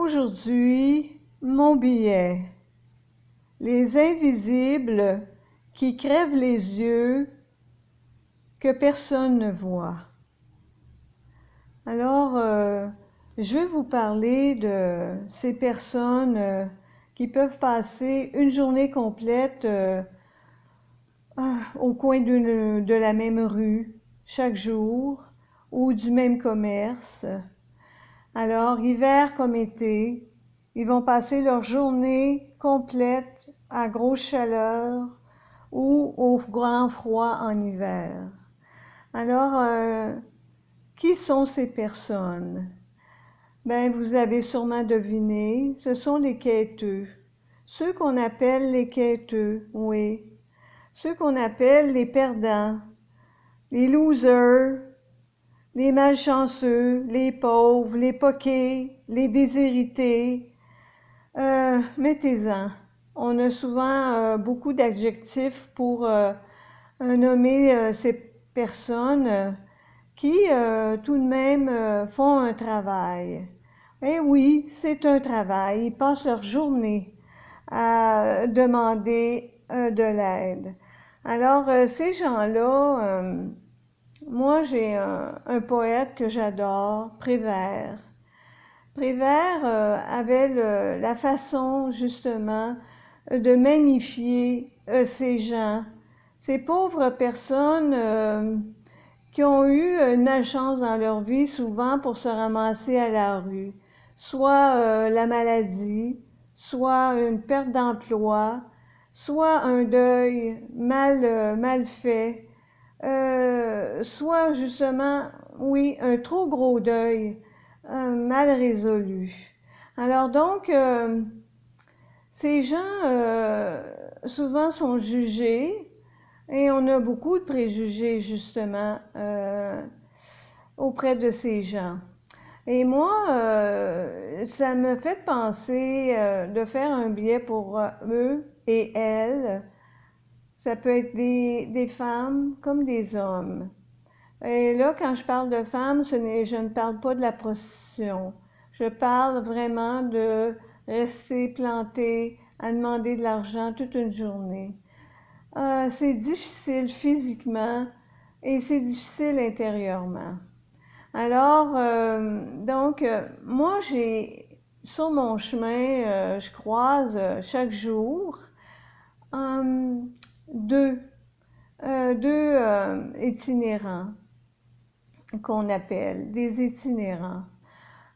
Aujourd'hui, mon billet. Les invisibles qui crèvent les yeux que personne ne voit. Alors, euh, je vais vous parler de ces personnes euh, qui peuvent passer une journée complète euh, ah, au coin de la même rue chaque jour ou du même commerce alors, hiver comme été, ils vont passer leur journée complète à grosse chaleur ou au grand froid en hiver. Alors, euh, qui sont ces personnes? Ben, vous avez sûrement deviné, ce sont les quêteux. Ceux qu'on appelle les quêteux, oui. Ceux qu'on appelle les perdants, les losers, les malchanceux, les pauvres, les poqués, les déshérités. Euh, Mettez-en. On a souvent euh, beaucoup d'adjectifs pour euh, nommer ces personnes qui tout de même font un travail. Eh oui, c'est un travail. Ils passent leur journée à demander de l'aide. Alors, ces gens-là, moi, j'ai un, poète que j'adore, Prévert. Prévert euh, avait la façon, justement, de magnifier euh, ces gens, ces pauvres personnes euh, qui ont eu une malchance dans leur vie, souvent pour se ramasser à la rue, soit la maladie, soit une perte d'emploi, soit un deuil mal, mal fait, euh, soit justement, oui, un trop gros deuil, mal résolu. Alors donc, euh, ces gens euh, souvent sont jugés et on a beaucoup de préjugés justement auprès de ces gens. Et moi, ça me fait penser de faire un billet pour eux et elles ça peut être des, femmes comme des hommes. Et là, quand je parle de femmes, je ne parle pas de la prostitution. Je parle vraiment de rester planté à demander de l'argent toute une journée. Euh, c'est difficile physiquement et c'est difficile intérieurement. Alors, euh, donc, euh, moi, j'ai sur mon chemin, je croise chaque jour deux, euh, deux euh, itinérants qu'on appelle des itinérants.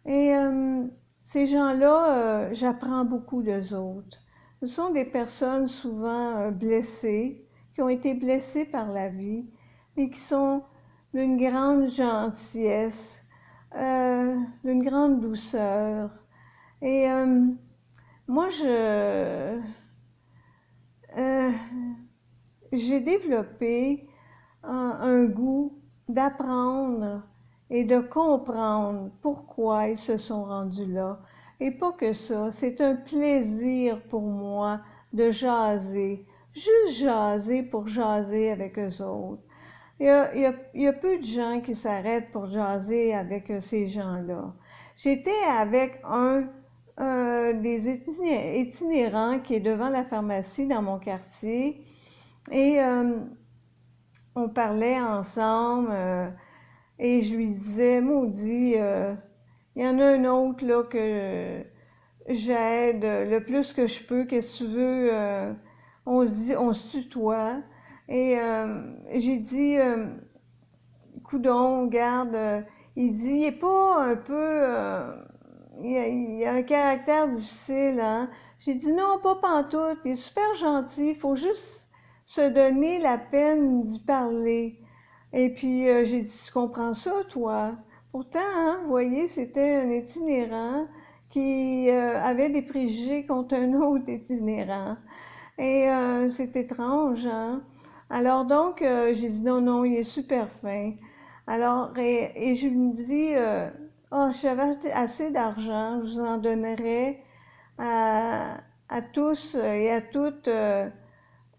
Et euh, ces gens-là, j'apprends beaucoup d'eux autres. Ce sont des personnes souvent blessées, qui ont été blessées par la vie, mais qui sont d'une grande gentillesse, d'une grande douceur. Et moi, je, j'ai développé un, goût d'apprendre et de comprendre pourquoi ils se sont rendus là. Et pas que ça, c'est un plaisir pour moi de jaser, juste jaser pour jaser avec eux autres. Il y a, peu de gens qui s'arrêtent pour jaser avec euh, ces gens-là. J'étais avec un des itinérants qui est devant la pharmacie dans mon quartier et euh, on parlait ensemble euh, et je lui disais, maudit, euh, il y en a un autre là que j'aide le plus que je peux, qu'est-ce que tu veux, on se dit, on se tutoie. Et j'ai dit, coudon, garde, il dit, il est pas un peu, il, a, a, un caractère difficile, hein. J'ai dit, non, pas pantoute, il est super gentil, il faut juste se donner la peine d'y parler. Et puis, euh, j'ai dit, tu comprends ça, toi? Pourtant, hein, vous voyez, c'était un itinérant qui euh, avait des préjugés contre un autre itinérant. Et euh, c'est étrange, hein? Alors donc, j'ai dit, non, non, il est super fin. Alors, et, je me dis, oh, j'avais assez d'argent, je vous en donnerais à, à tous et à toutes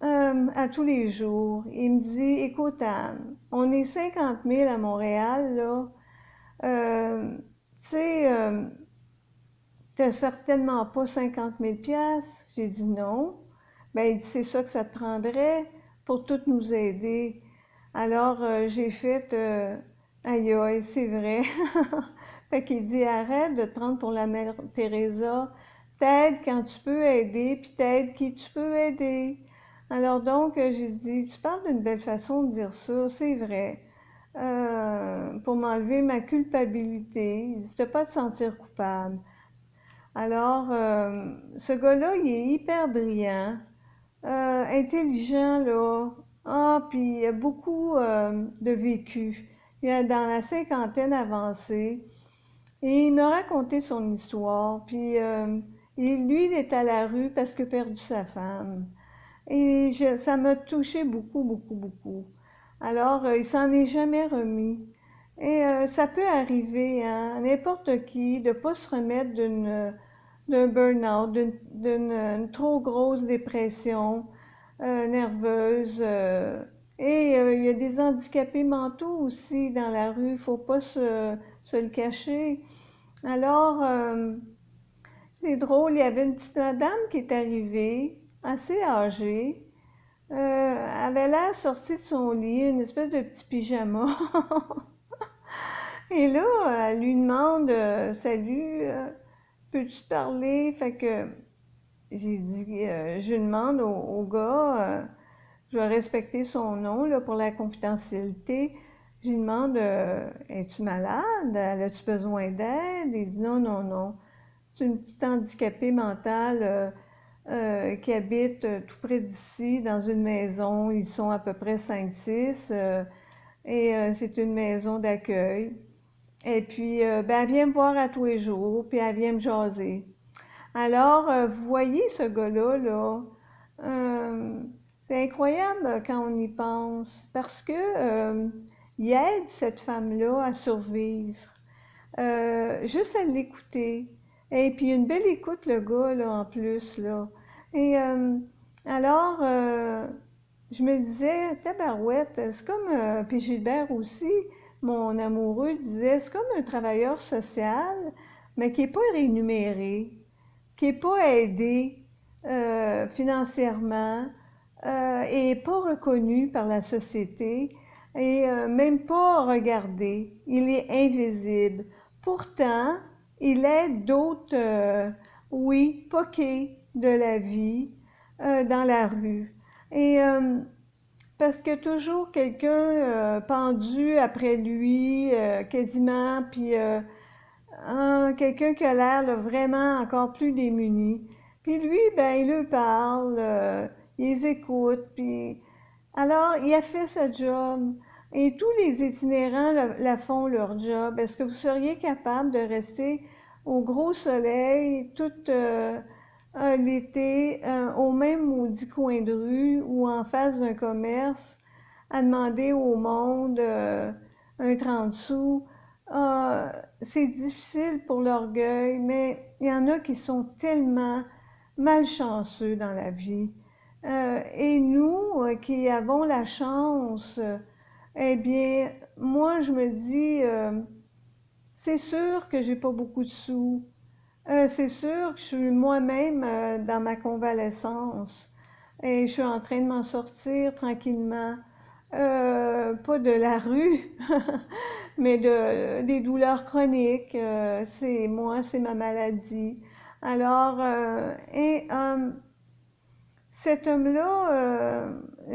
euh, à tous les jours. Il me dit, écoute Anne, on est 50 000 à Montréal, là. Euh, tu sais, euh, T'as certainement pas 50 000 J'ai dit non. Ben, il dit, c'est ça que ça te prendrait pour tout nous aider. Alors, euh, j'ai fait, aïe aïe, c'est vrai. fait qu'il dit, arrête de te prendre pour la mère Teresa. T'aides quand tu peux aider, puis t'aides qui tu peux aider. Alors donc, euh, j'ai dit, tu parles d'une belle façon de dire ça, c'est vrai. pour m'enlever ma culpabilité. Il dit, pas te sentir coupable. Alors, ce gars-là, il est hyper brillant. Euh, intelligent, là. Ah, puis il a beaucoup euh, de vécu. Il est dans la cinquantaine avancée. Et il m'a raconté son histoire. Puis euh, lui, il est à la rue parce qu'il a perdu sa femme. Et ça m'a touché beaucoup, beaucoup, beaucoup. Alors, il s'en est jamais remis. Et ça peut arriver à n'importe qui de ne pas se remettre d'une d'un burn-out, d'une trop grosse dépression euh, nerveuse. Euh, et euh, il y a des handicapés mentaux aussi dans la rue, il ne faut pas se, le cacher. Alors, c'est drôle, il y avait une petite madame qui est arrivée, assez âgée, euh, avait l'air sortie de son lit, une espèce de petit pyjama. Et là, elle lui demande Salut, peux-tu parler? Fait que j'ai dit, euh, je demande au, gars, euh, je vais respecter son nom là, pour la confidentialité. Je lui demande, euh, es-tu malade? As-tu besoin d'aide? Il dit, non, non, non. C'est une petite handicapée mentale qui habite tout près d'ici, dans une maison. Ils sont à peu près 5-6 et c'est une maison d'accueil. Et puis, euh, ben, elle vient me voir à tous les jours, puis elle vient me jaser. Alors, euh, vous voyez ce gars-là, là, euh, c'est incroyable quand on y pense, parce que il aide cette femme-là à survivre. juste à l'écouter. Et puis, une belle écoute, le gars, là, en plus, là. Et alors, je me disais, tabarouette, c'est comme, puis Gilbert aussi, mon amoureux disait, c'est comme un travailleur social, mais qui n'est pas rémunéré, qui n'est pas aidé euh, financièrement euh, et pas reconnu par la société et euh, même pas regardé. Il est invisible. Pourtant, il aide d'autres, oui, poqués de la vie dans la rue. Et parce que toujours quelqu'un euh, pendu après lui, euh, quasiment, puis euh, quelqu'un qui a l'air vraiment encore plus démuni. Puis lui, ben, il lui parle, il les écoute, puis... Alors, il a fait sa job. Et tous les itinérants font leur job. Est-ce que vous seriez capable de rester au gros soleil toute l'été euh, au même maudit coin de rue ou en face d'un commerce à demander au monde euh, un 30 sous? Ah, c'est difficile pour l'orgueil, mais il y en a qui sont tellement malchanceux dans la vie. Euh, et nous qui avons la chance, eh bien, moi, je me dis, c'est sûr que j'ai pas beaucoup de sous. Euh, c'est sûr que je suis moi-même euh, dans ma convalescence et je suis en train de m'en sortir tranquillement. Euh, pas de la rue, mais de, des douleurs chroniques. c'est moi, c'est ma maladie. Alors, et cet homme-là,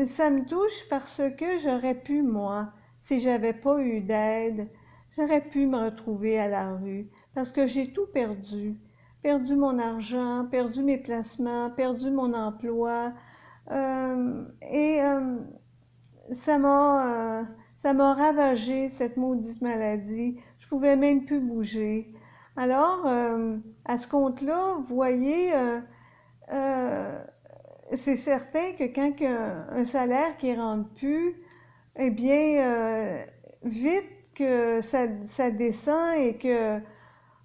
ça me touche parce que j'aurais pu, moi, si j'avais pas eu d'aide, j'aurais pu me retrouver à la rue parce que j'ai tout perdu. Perdu mon argent, perdu mes placements, perdu mon emploi. Euh, et euh, ça m'a euh, ça ravagé cette maudite maladie. Je pouvais même plus bouger. Alors, à ce compte-là, vous voyez, c'est certain que quand un salaire qui ne rentre plus, eh bien, vite que ça, ça descend et que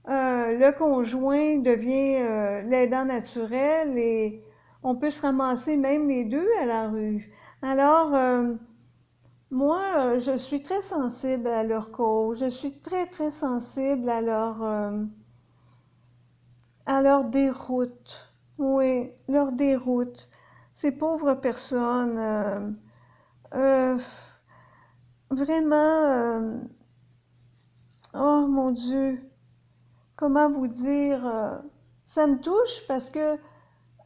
euh, le conjoint devient euh, l'aidant naturel et on peut se ramasser même les deux à la rue. Alors, euh, moi, je suis très sensible à leur cause, je suis très, très sensible à leur, à leur déroute. Oui, leur déroute. Ces pauvres personnes, euh, euh, vraiment, euh, oh mon Dieu, comment vous dire, ça me touche parce que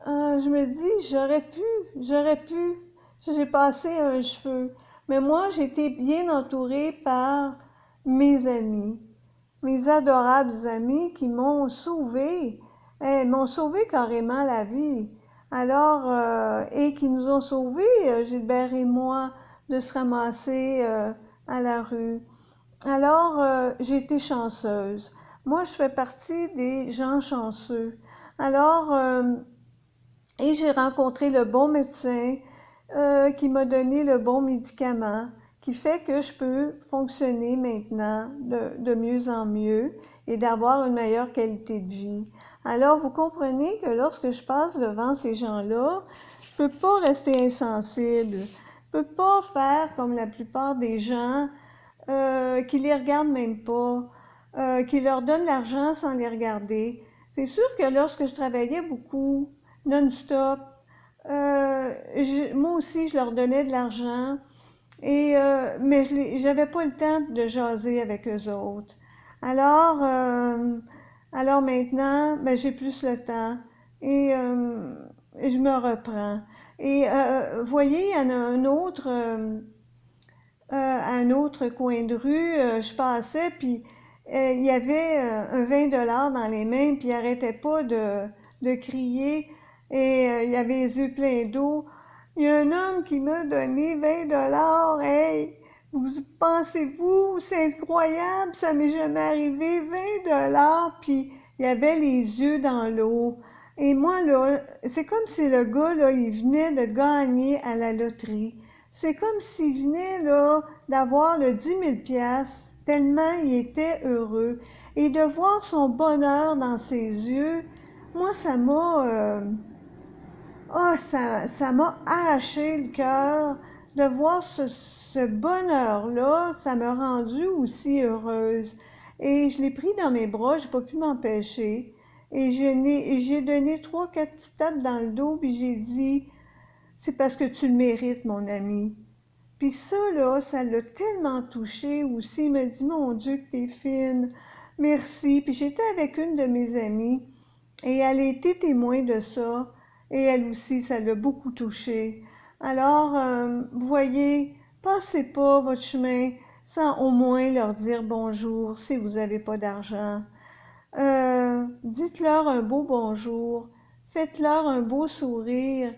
je me dis, j'aurais pu, j'aurais pu, j'ai passé un cheveu. Mais moi, été bien entourée par mes amis, mes adorables amis qui m'ont sauvée, eh, m'ont sauvé carrément la vie. Alors, euh, et qui nous ont sauvés, euh, Gilbert et moi, de se ramasser euh, à la rue. Alors, euh, j'ai été chanceuse. Moi, je fais partie des gens chanceux. Alors, et j'ai rencontré le bon médecin qui m'a donné le bon médicament, qui fait que je peux fonctionner maintenant de mieux en mieux et d'avoir une meilleure qualité de vie. Alors, vous comprenez que lorsque je passe devant ces gens-là, je peux pas rester insensible. Je peux pas faire comme la plupart des gens euh, qui les regardent même pas, euh, qui leur donnent l'argent sans les regarder. C'est sûr que lorsque je travaillais beaucoup, non-stop, euh, moi aussi, je leur donnais de l'argent, euh, mais je n'avais pas le temps de jaser avec eux autres. Alors, euh, alors maintenant, ben, j'ai plus le temps et euh, je me reprends. Et euh, voyez, a un autre, euh, à un autre coin de rue, je passais, puis il y avait un 20 dollars dans les mains, puis il arrêtait pas de, de crier, et il avait les yeux pleins d'eau. Il y a un homme qui m'a donné 20 dollars, hey! Vous pensez-vous, c'est incroyable, ça m'est jamais arrivé, 20 dollars, puis il avait les yeux dans l'eau. Et moi, là, c'est comme si le gars, là, il venait de gagner à la loterie. C'est comme s'il venait, là, d'avoir le 10 000 piastres, tellement il était heureux. Et de voir son bonheur dans ses yeux, moi, ça m'a, ça, ça m'a arraché le cœur de voir ce, bonheur-là. Ça m'a rendue aussi heureuse. Et je l'ai pris dans mes bras, j'ai pas pu m'empêcher. Et j'ai donné trois, quatre petites tapes dans le dos, puis j'ai dit, c'est parce que tu le mérites, mon ami. Puis ça, là, ça l'a tellement touché aussi. Il m'a dit, mon Dieu, que t'es fine. Merci. Puis j'étais avec une de mes amies et elle a été témoin de ça. Et elle aussi, ça l'a beaucoup touchée. Alors, euh, vous voyez, passez pas votre chemin sans au moins leur dire bonjour si vous n'avez pas d'argent. Euh, dites-leur un beau bonjour. Faites-leur un beau sourire.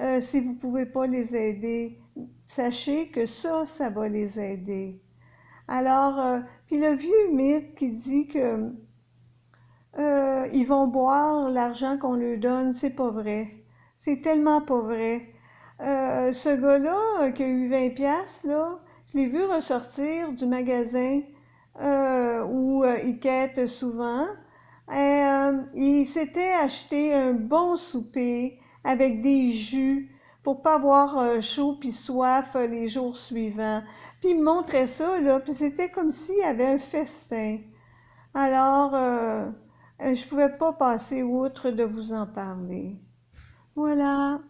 Euh, si vous ne pouvez pas les aider, sachez que ça, ça va les aider. Alors, euh, puis le vieux mythe qui dit que ils vont boire l'argent qu'on leur donne, c'est pas vrai. C'est tellement pas vrai. Euh, ce gars-là, euh, qui a eu 20 piastres, là, je l'ai vu ressortir du magasin euh, où il quête souvent. Et, il s'était acheté un bon souper avec des jus pour pas avoir chaud puis soif les jours suivants. Puis il me montrait ça, là, puis c'était comme s'il y avait un festin. Alors, euh, je pouvais pas passer outre de vous en parler. Voilà.